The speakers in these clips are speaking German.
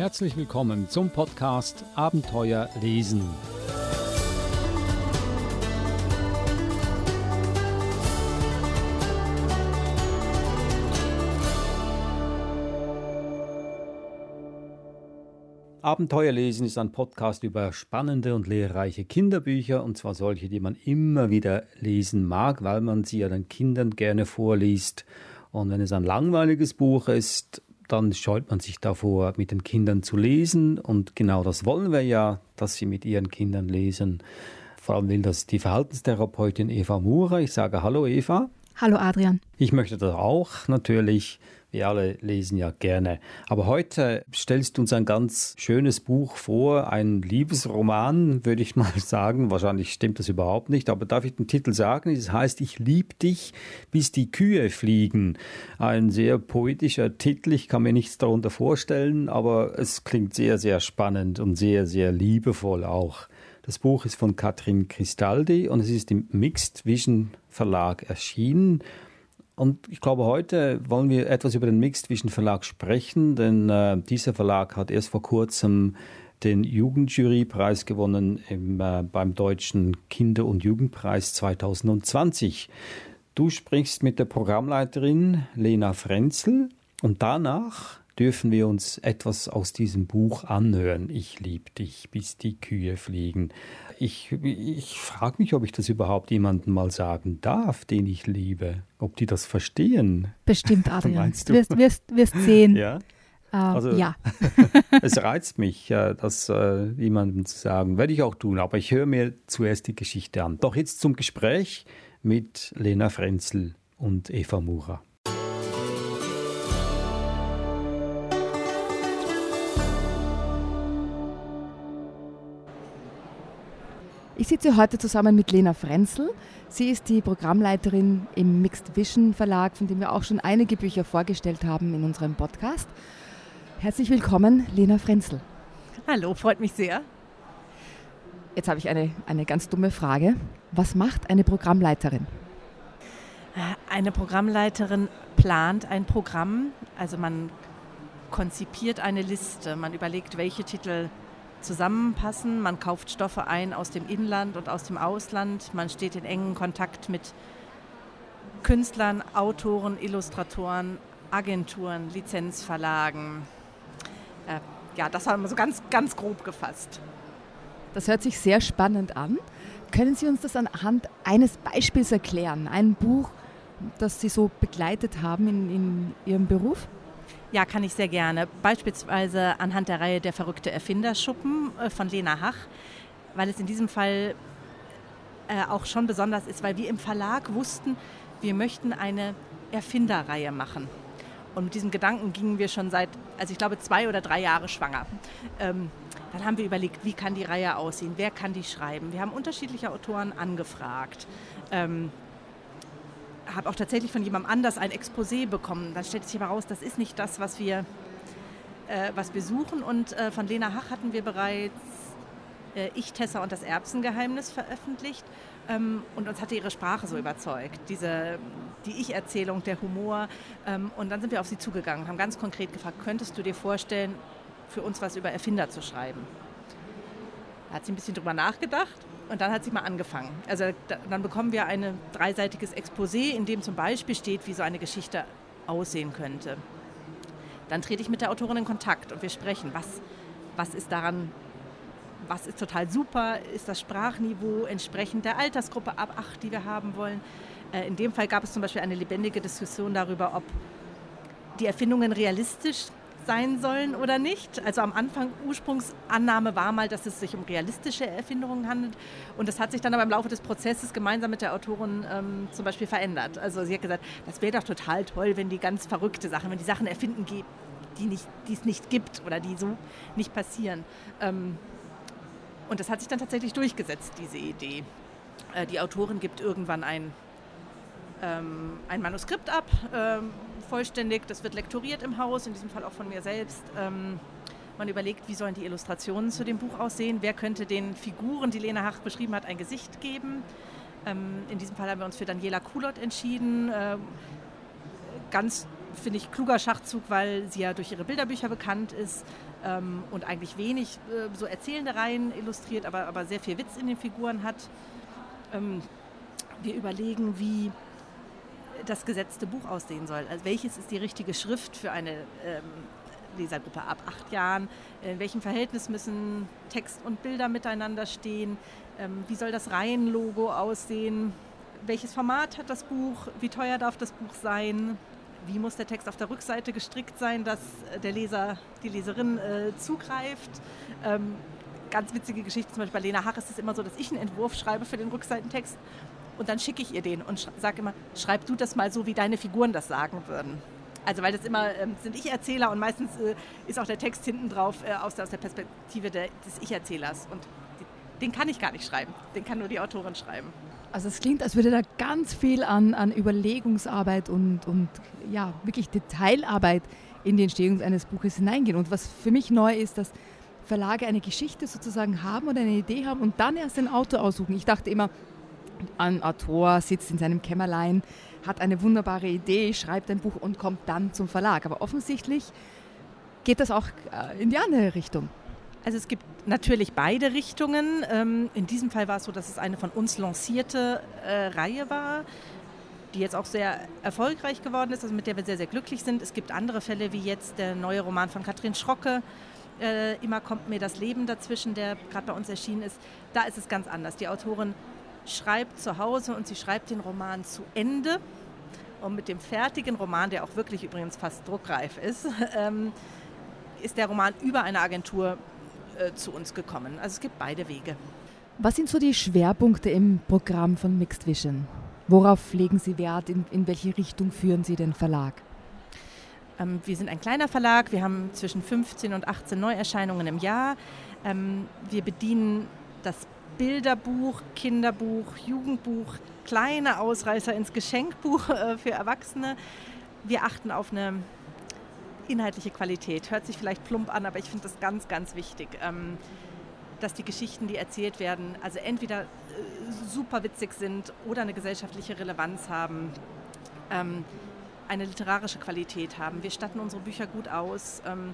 Herzlich willkommen zum Podcast Abenteuer lesen. Abenteuer lesen ist ein Podcast über spannende und lehrreiche Kinderbücher und zwar solche, die man immer wieder lesen mag, weil man sie ja den Kindern gerne vorliest. Und wenn es ein langweiliges Buch ist, dann scheut man sich davor, mit den Kindern zu lesen. Und genau das wollen wir ja, dass sie mit ihren Kindern lesen. Vor allem will das die Verhaltenstherapeutin Eva Murer. Ich sage Hallo Eva. Hallo Adrian. Ich möchte das auch natürlich. Wir alle lesen ja gerne. Aber heute stellst du uns ein ganz schönes Buch vor, ein Liebesroman, würde ich mal sagen. Wahrscheinlich stimmt das überhaupt nicht, aber darf ich den Titel sagen? Es heißt Ich lieb dich, bis die Kühe fliegen. Ein sehr poetischer Titel, ich kann mir nichts darunter vorstellen, aber es klingt sehr, sehr spannend und sehr, sehr liebevoll auch. Das Buch ist von Katrin Cristaldi und es ist im Mixed Vision Verlag erschienen. Und ich glaube, heute wollen wir etwas über den Mixed Vision Verlag sprechen, denn äh, dieser Verlag hat erst vor kurzem den Jugendjurypreis gewonnen im, äh, beim Deutschen Kinder- und Jugendpreis 2020. Du sprichst mit der Programmleiterin Lena Frenzel und danach dürfen wir uns etwas aus diesem Buch anhören. Ich lieb dich, bis die Kühe fliegen ich, ich frage mich, ob ich das überhaupt jemandem mal sagen darf, den ich liebe. Ob die das verstehen. Bestimmt, Adrian. Meinst du? Wirst, wirst, wirst sehen. Ja. Uh, also, ja. es reizt mich, das äh, jemandem zu sagen. Werde ich auch tun, aber ich höre mir zuerst die Geschichte an. Doch jetzt zum Gespräch mit Lena Frenzel und Eva Mura. Ich sitze heute zusammen mit Lena Frenzel. Sie ist die Programmleiterin im Mixed Vision Verlag, von dem wir auch schon einige Bücher vorgestellt haben in unserem Podcast. Herzlich willkommen, Lena Frenzel. Hallo, freut mich sehr. Jetzt habe ich eine, eine ganz dumme Frage. Was macht eine Programmleiterin? Eine Programmleiterin plant ein Programm, also man konzipiert eine Liste, man überlegt, welche Titel zusammenpassen. Man kauft Stoffe ein aus dem Inland und aus dem Ausland. Man steht in engen Kontakt mit Künstlern, Autoren, Illustratoren, Agenturen, Lizenzverlagen. Äh, ja, das haben wir so ganz, ganz grob gefasst. Das hört sich sehr spannend an. Können Sie uns das anhand eines Beispiels erklären? Ein Buch, das Sie so begleitet haben in, in Ihrem Beruf? Ja, kann ich sehr gerne. Beispielsweise anhand der Reihe Der verrückte Erfinderschuppen äh, von Lena Hach, weil es in diesem Fall äh, auch schon besonders ist, weil wir im Verlag wussten, wir möchten eine Erfinderreihe machen. Und mit diesem Gedanken gingen wir schon seit, also ich glaube, zwei oder drei Jahre schwanger. Ähm, dann haben wir überlegt, wie kann die Reihe aussehen, wer kann die schreiben. Wir haben unterschiedliche Autoren angefragt. Ähm, habe auch tatsächlich von jemandem anders ein Exposé bekommen. Dann stellt sich aber raus, das ist nicht das, was wir, äh, was wir suchen. Und äh, von Lena Hach hatten wir bereits äh, Ich, Tessa und das Erbsengeheimnis veröffentlicht. Ähm, und uns hatte ihre Sprache so überzeugt, diese, die Ich-Erzählung, der Humor. Ähm, und dann sind wir auf sie zugegangen, haben ganz konkret gefragt, könntest du dir vorstellen, für uns was über Erfinder zu schreiben? Da hat sie ein bisschen drüber nachgedacht und dann hat sie mal angefangen. Also dann bekommen wir ein dreiseitiges Exposé, in dem zum Beispiel steht, wie so eine Geschichte aussehen könnte. Dann trete ich mit der Autorin in Kontakt und wir sprechen, was, was ist daran, was ist total super, ist das Sprachniveau entsprechend der Altersgruppe ab 8, die wir haben wollen. Äh, in dem Fall gab es zum Beispiel eine lebendige Diskussion darüber, ob die Erfindungen realistisch sein sollen oder nicht. Also am Anfang Ursprungsannahme war mal, dass es sich um realistische Erfindungen handelt. Und das hat sich dann aber im Laufe des Prozesses gemeinsam mit der Autorin ähm, zum Beispiel verändert. Also sie hat gesagt, das wäre doch total toll, wenn die ganz verrückte Sachen, wenn die Sachen erfinden, die, nicht, die es nicht gibt oder die so nicht passieren. Ähm, und das hat sich dann tatsächlich durchgesetzt, diese Idee. Äh, die Autorin gibt irgendwann ein, ähm, ein Manuskript ab vollständig. Das wird lektoriert im Haus, in diesem Fall auch von mir selbst. Ähm, man überlegt, wie sollen die Illustrationen zu dem Buch aussehen, wer könnte den Figuren, die Lena Hach beschrieben hat, ein Gesicht geben. Ähm, in diesem Fall haben wir uns für Daniela Kulot entschieden. Ähm, ganz, finde ich, kluger Schachzug, weil sie ja durch ihre Bilderbücher bekannt ist. ähm, und eigentlich wenig äh, so erzählende Reihen illustriert, aber, aber sehr viel Witz in den Figuren hat. Ähm, wir überlegen, wie das gesetzte Buch aussehen soll. Also welches ist die richtige Schrift für eine ähm, Lesergruppe ab acht Jahren? In welchem Verhältnis müssen Text und Bilder miteinander stehen? Ähm, wie soll das Reihenlogo aussehen? Welches Format hat das Buch? Wie teuer darf das Buch sein? Wie muss der Text auf der Rückseite gestrickt sein, dass der Leser, die Leserin äh, zugreift? Ähm, ganz witzige Geschichte, zum Beispiel bei Lena Hach ist es immer so, dass ich einen Entwurf schreibe für den Rückseitentext und dann schicke ich ihr den und sage immer, schreib du das mal so, wie deine Figuren das sagen würden. Also weil das immer ähm, sind Ich-Erzähler und meistens äh, ist auch der Text hinten drauf äh, aus, aus, der Perspektive der, des Ich-Erzählers. Und die, den kann ich gar nicht schreiben, den kann nur die Autorin schreiben. Also es klingt, als würde da ganz viel an, an Überlegungsarbeit und, und ja, wirklich Detailarbeit in die Entstehung eines Buches hineingehen. Und was für mich neu ist, dass Verlage eine Geschichte sozusagen haben oder eine Idee haben und dann erst den Autor aussuchen. Ich dachte immer, ein Autor sitzt in seinem Kämmerlein, hat eine wunderbare Idee, schreibt ein Buch und kommt dann zum Verlag. Aber offensichtlich geht das auch äh, in die andere Richtung. Also es gibt natürlich beide Richtungen. Ähm, in diesem Fall war es so, dass es eine von uns lancierte äh, Reihe war, die jetzt auch sehr erfolgreich geworden ist, also mit der wir sehr, sehr glücklich sind. Es gibt andere Fälle, wie jetzt der neue Roman von Katrin Schrocke, äh, Immer kommt mir das Leben dazwischen, der gerade bei uns erschienen ist. Da ist es ganz anders. Die Autorin schreibt zu Hause und sie schreibt den Roman zu Ende. Und mit dem fertigen Roman, der auch wirklich übrigens fast druckreif ist, ähm, ist der Roman über eine Agentur äh, zu uns gekommen. Also es gibt beide Wege. Was sind so die Schwerpunkte im Programm von Mixed Vision? Worauf legen Sie Wert? In, in welche Richtung führen Sie den Verlag? Ähm, wir sind ein kleiner Verlag. Wir haben zwischen 15 und 18 Neuerscheinungen im Jahr. Ähm, wir bedienen das Bilderbuch, Kinderbuch, Jugendbuch, kleine Ausreißer ins Geschenkbuch äh, für Erwachsene. Wir achten auf eine inhaltliche Qualität. Hört sich vielleicht plump an, aber ich finde das ganz, ganz wichtig, ähm, dass die Geschichten, die erzählt werden, also entweder äh, super witzig sind oder eine gesellschaftliche Relevanz haben. Ähm, eine literarische Qualität haben. Wir statten unsere Bücher gut aus. Ähm,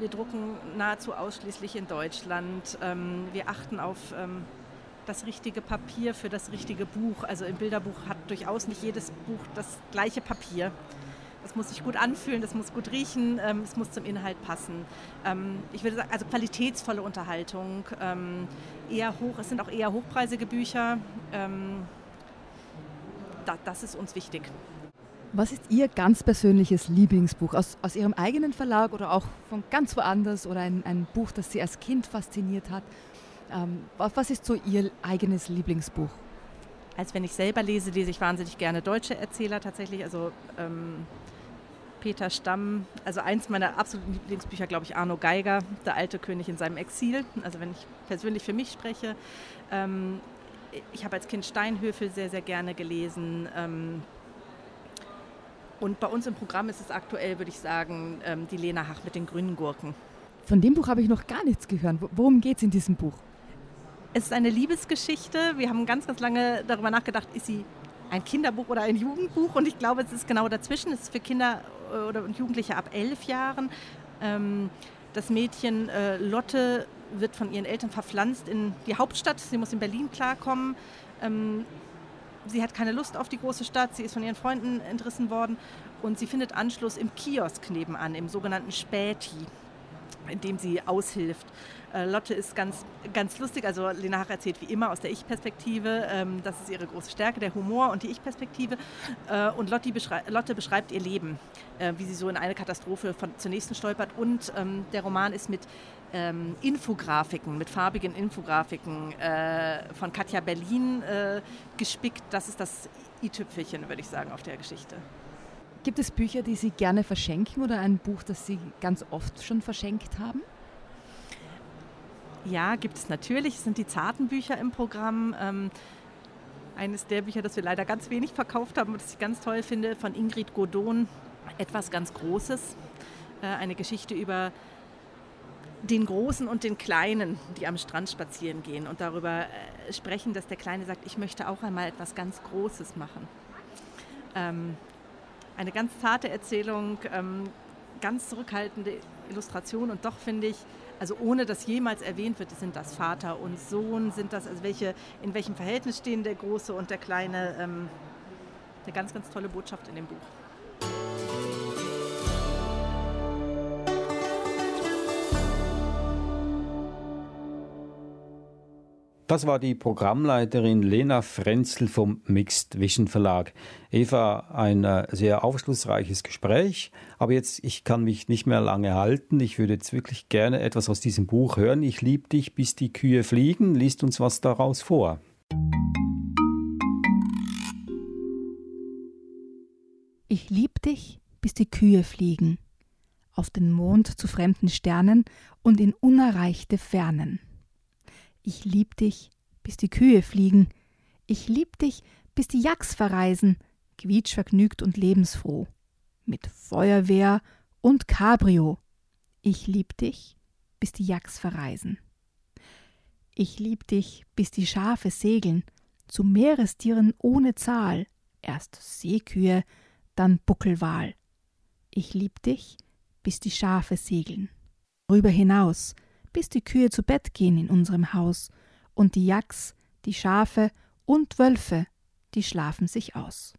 wir drucken nahezu ausschließlich in Deutschland. wir achten auf das richtige Papier für das richtige Buch. Also im Bilderbuch hat durchaus nicht jedes Buch das gleiche Papier. Das muss sich gut anfühlen, das muss gut riechen, ähm, es muss zum Inhalt passen. Ähm, ich würde sagen, also qualitätsvolle Unterhaltung, ähm, eher hoch, es sind auch eher hochpreisige Bücher. Ähm, da, das ist uns wichtig. Was ist Ihr ganz persönliches Lieblingsbuch aus, aus Ihrem eigenen Verlag oder auch von ganz woanders oder ein, ein Buch, das Sie als Kind fasziniert hat was ist so Ihr eigenes Lieblingsbuch? Als wenn ich selber lese, lese ich wahnsinnig gerne deutsche Erzähler tatsächlich. Also ähm, Peter Stamm, also eins meiner absoluten Lieblingsbücher, glaube ich, Arno Geiger, der alte König in seinem Exil. Also wenn ich persönlich für mich spreche. Ähm, ich habe als Kind Steinhöfel sehr, sehr gerne gelesen. Ähm, und bei uns im Programm ist es aktuell, würde ich sagen, ähm, die Lena Hach mit den grünen Gurken. Von dem Buch habe ich noch gar nichts gehört. Worum geht es in diesem Buch? Es ist eine Liebesgeschichte. Wir haben ganz, ganz lange darüber nachgedacht, ist sie ein Kinderbuch oder ein Jugendbuch? Und ich glaube, es ist genau dazwischen. Es ist für Kinder äh, oder Jugendliche ab elf Jahren. Ähm, das Mädchen äh, Lotte wird von ihren Eltern verpflanzt in die Hauptstadt. Sie muss in Berlin klarkommen. Ähm, sie hat keine Lust auf die große Stadt. Sie ist von ihren Freunden entrissen worden. Und sie findet Anschluss im Kiosk nebenan, im sogenannten Späti in dem sie aushilft. Äh, Lotte ist ganz, ganz lustig, also Lena Hach erzählt wie immer aus der Ich-Perspektive, ähm, das ist ihre große Stärke, der Humor und die Ich-Perspektive. Äh, und Lotte, beschrei Lotte, beschreibt ihr Leben, äh, wie sie so in eine Katastrophe von, zur nächsten stolpert. Und ähm, der Roman ist mit ähm, Infografiken, mit farbigen Infografiken von Katja Berlin gespickt. Das ist das i-Tüpfelchen, würde ich sagen, auf der Geschichte. Gibt es Bücher, die Sie gerne verschenken oder ein Buch, das Sie ganz oft schon verschenkt haben? Ja, gibt es natürlich. Es sind die zarten Bücher im Programm. Ähm, eines der Bücher, das wir leider ganz wenig verkauft haben und das ich ganz toll finde, von Ingrid Godon, Etwas ganz Großes. Äh, eine Geschichte über den Großen und den Kleinen, die am Strand spazieren gehen und darüber äh, sprechen, dass der Kleine sagt, ich möchte auch einmal etwas ganz Großes machen. Ähm, eine ganz zarte Erzählung, ähm, ganz zurückhaltende Illustration und doch finde ich, also ohne dass jemals erwähnt wird, sind das Vater und Sohn, sind das, also welche, in welchem Verhältnis stehen der Große und der Kleine, ähm, eine ganz, ganz tolle Botschaft in dem Buch. Das war die Programmleiterin Lena Frenzel vom Mixed Vision Verlag. Eva, ein äh, sehr aufschlussreiches Gespräch, aber jetzt, ich kann mich nicht mehr lange halten. Ich würde jetzt wirklich gerne etwas aus diesem Buch hören. Ich lieb dich, bis die Kühe fliegen. Liest uns was daraus vor. Ich lieb dich, bis die Kühe fliegen. Auf den Mond zu fremden Sternen und in unerreichte Fernen. Ich lieb dich, bis die Kühe fliegen. Ich lieb dich, bis die Jacks verreisen, quietschvergnügt und lebensfroh. Mit Feuerwehr und Cabrio. Ich lieb dich, bis die Jacks verreisen. Ich lieb dich, bis die Schafe segeln, zu Meerestieren ohne Zahl, erst Seekühe, dann Buckelwal. Ich lieb dich, bis die Schafe segeln. Rüber hinaus, bis die Kühe zu Bett gehen in unserem Haus, und die Jacks, die Schafe und Wölfe, die schlafen sich aus.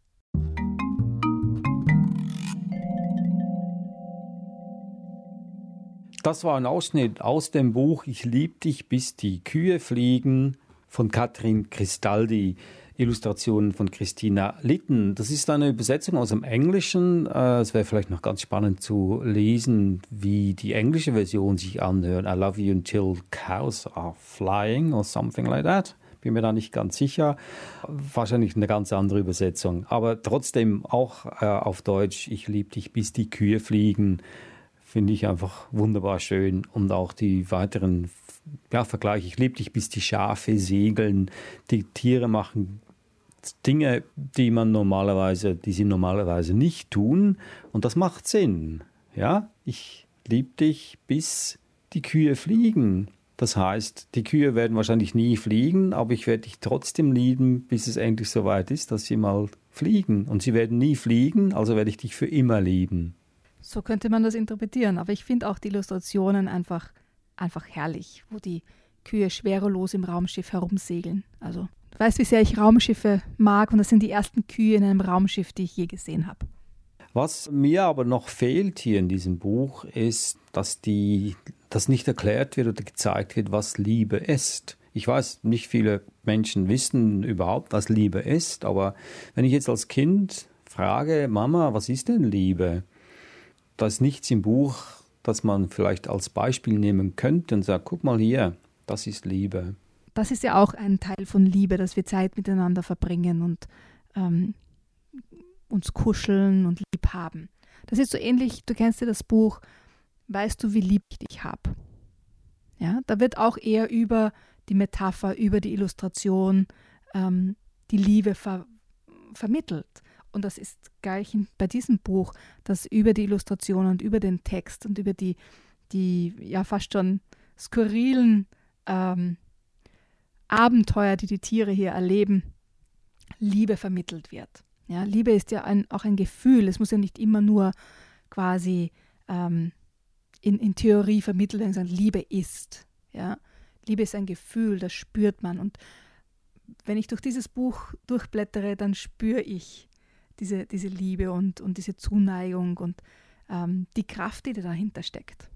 Das war ein Ausschnitt aus dem Buch Ich lieb dich, bis die Kühe fliegen von Katrin Cristaldi. Illustrationen von Christina Litten. Das ist eine Übersetzung aus dem Englischen. Äh, es wäre vielleicht noch ganz spannend zu lesen, wie die englische Version sich anhört. I love you until cows are flying or something like that. Bin mir da nicht ganz sicher. Wahrscheinlich eine ganz andere Übersetzung. Aber trotzdem auch äh, auf Deutsch, ich liebe dich, bis die Kühe fliegen finde ich einfach wunderbar schön. Und auch die weiteren ja, Vergleiche. Ich liebe dich, bis die Schafe segeln. Die Tiere machen Dinge, die man normalerweise, die sie normalerweise nicht tun. Und das macht Sinn. Ja, ich liebe dich, bis die Kühe fliegen. Das heißt, die Kühe werden wahrscheinlich nie fliegen, aber ich werde dich trotzdem lieben, bis es endlich soweit ist, dass sie mal fliegen. Und sie werden nie fliegen, also werde ich dich für immer lieben. So könnte man das interpretieren, aber ich finde auch die Illustrationen einfach, einfach herrlich, wo die Kühe schwerelos im Raumschiff herumsegeln. Also weißt, wie sehr ich Raumschiffe mag und das sind die ersten Kühe in einem Raumschiff, die ich je gesehen habe. Was mir aber noch fehlt hier in diesem Buch ist, dass die, dass nicht erklärt wird oder gezeigt wird, was Liebe ist. Ich weiß, nicht viele Menschen wissen überhaupt, was Liebe ist, aber wenn ich jetzt als Kind frage, Mama, was ist denn Liebe? Da ist nichts im Buch, das man vielleicht als Beispiel nehmen könnte und sagt, guck mal hier, das ist Liebe das ist ja auch ein Teil von Liebe, dass wir Zeit miteinander verbringen und ähm, uns kuscheln und lieb haben. Das ist so ähnlich, du kennst ja das Buch, Weißt du, wie lieb ich dich habe? Ja, da wird auch eher über die Metapher, über die Illustration ähm, die Liebe ver vermittelt. Und das ist gleich bei diesem Buch, dass über die Illustration und über den Text und über die, die ja fast schon skurrilen ähm, Abenteuer, die die Tiere hier erleben, Liebe vermittelt wird. Ja, Liebe ist ja ein, auch ein Gefühl. Es muss ja nicht immer nur quasi ähm, in, in Theorie vermittelt werden, sondern Liebe ist. Ja? Liebe ist ein Gefühl, das spürt man. Und wenn ich durch dieses Buch durchblättere, dann spüre ich diese, diese Liebe und, und diese Zuneigung und ähm, die Kraft, die dahinter steckt.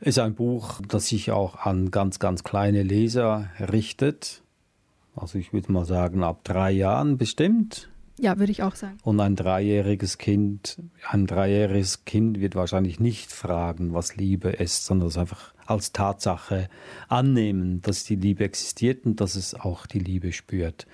Ist ein Buch, das sich auch an ganz, ganz kleine Leser richtet. Also ich würde mal sagen, ab drei Jahren bestimmt. Ja, würde ich auch sagen. Und ein dreijähriges Kind, ein dreijähriges Kind wird wahrscheinlich nicht fragen, was Liebe ist, sondern es einfach als Tatsache annehmen, dass die Liebe existiert und dass es auch die Liebe spürt.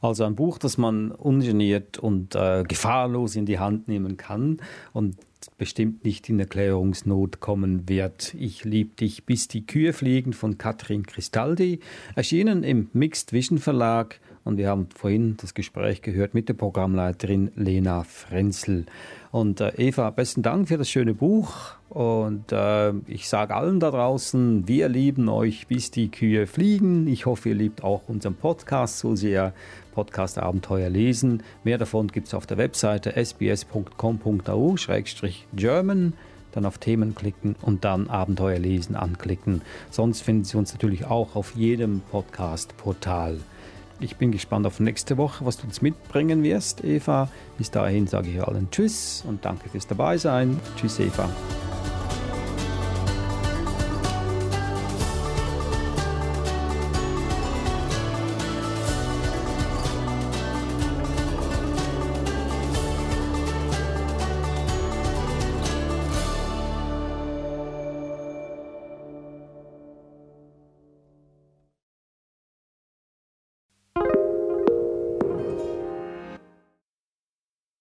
Also ein Buch, das man ungeniert und äh, gefahrlos in die Hand nehmen kann und bestimmt nicht in Erklärungsnot kommen wird. Ich lieb dich, bis die Kühe fliegen von Katrin Cristaldi, erschienen im Mixed Vision Verlag und wir haben vorhin das Gespräch gehört mit der Programmleiterin Lena Frenzel. Und äh, Eva, besten Dank für das schöne Buch und äh, ich sage allen da draußen, wir lieben euch, bis die Kühe fliegen. Ich hoffe, ihr liebt auch unseren Podcast so sehr. Podcast Abenteuer lesen. Mehr davon gibt es auf der Webseite sbs.com.au-german. dann auf Themen klicken und dann Abenteuer lesen anklicken. Sonst finden Sie uns natürlich auch auf jedem Podcast-Portal. Ich bin gespannt auf nächste Woche, was du uns mitbringen wirst, Eva. Bis dahin sage ich allen Tschüss und danke fürs Dabeisein. Tschüss, Eva.